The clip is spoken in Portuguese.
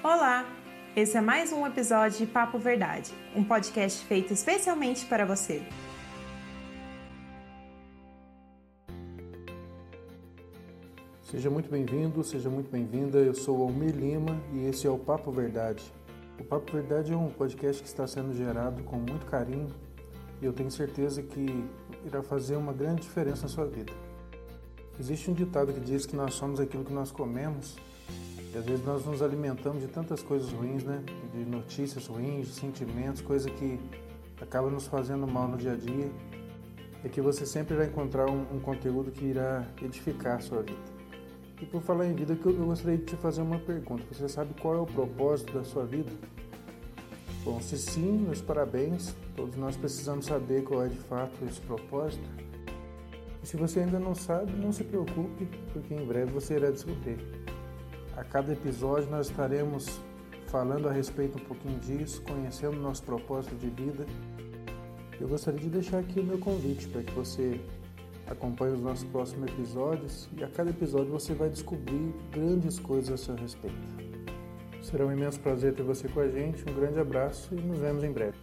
Olá! Esse é mais um episódio de Papo Verdade, um podcast feito especialmente para você. Seja muito bem-vindo, seja muito bem-vinda. Eu sou Almir Lima e esse é o Papo Verdade. O Papo Verdade é um podcast que está sendo gerado com muito carinho e eu tenho certeza que irá fazer uma grande diferença na sua vida. Existe um ditado que diz que nós somos aquilo que nós comemos e às vezes nós nos alimentamos de tantas coisas ruins, né? De notícias ruins, de sentimentos, coisa que acaba nos fazendo mal no dia a dia. É que você sempre vai encontrar um, um conteúdo que irá edificar a sua vida. E por falar em vida, eu gostaria de te fazer uma pergunta. Você sabe qual é o propósito da sua vida? Bom, se sim, meus parabéns. Todos nós precisamos saber qual é de fato esse propósito. E se você ainda não sabe, não se preocupe, porque em breve você irá descobrir. A cada episódio nós estaremos falando a respeito um pouquinho disso, conhecendo nosso propósito de vida. Eu gostaria de deixar aqui o meu convite para que você Acompanhe os nossos próximos episódios e a cada episódio você vai descobrir grandes coisas a seu respeito. Será um imenso prazer ter você com a gente, um grande abraço e nos vemos em breve.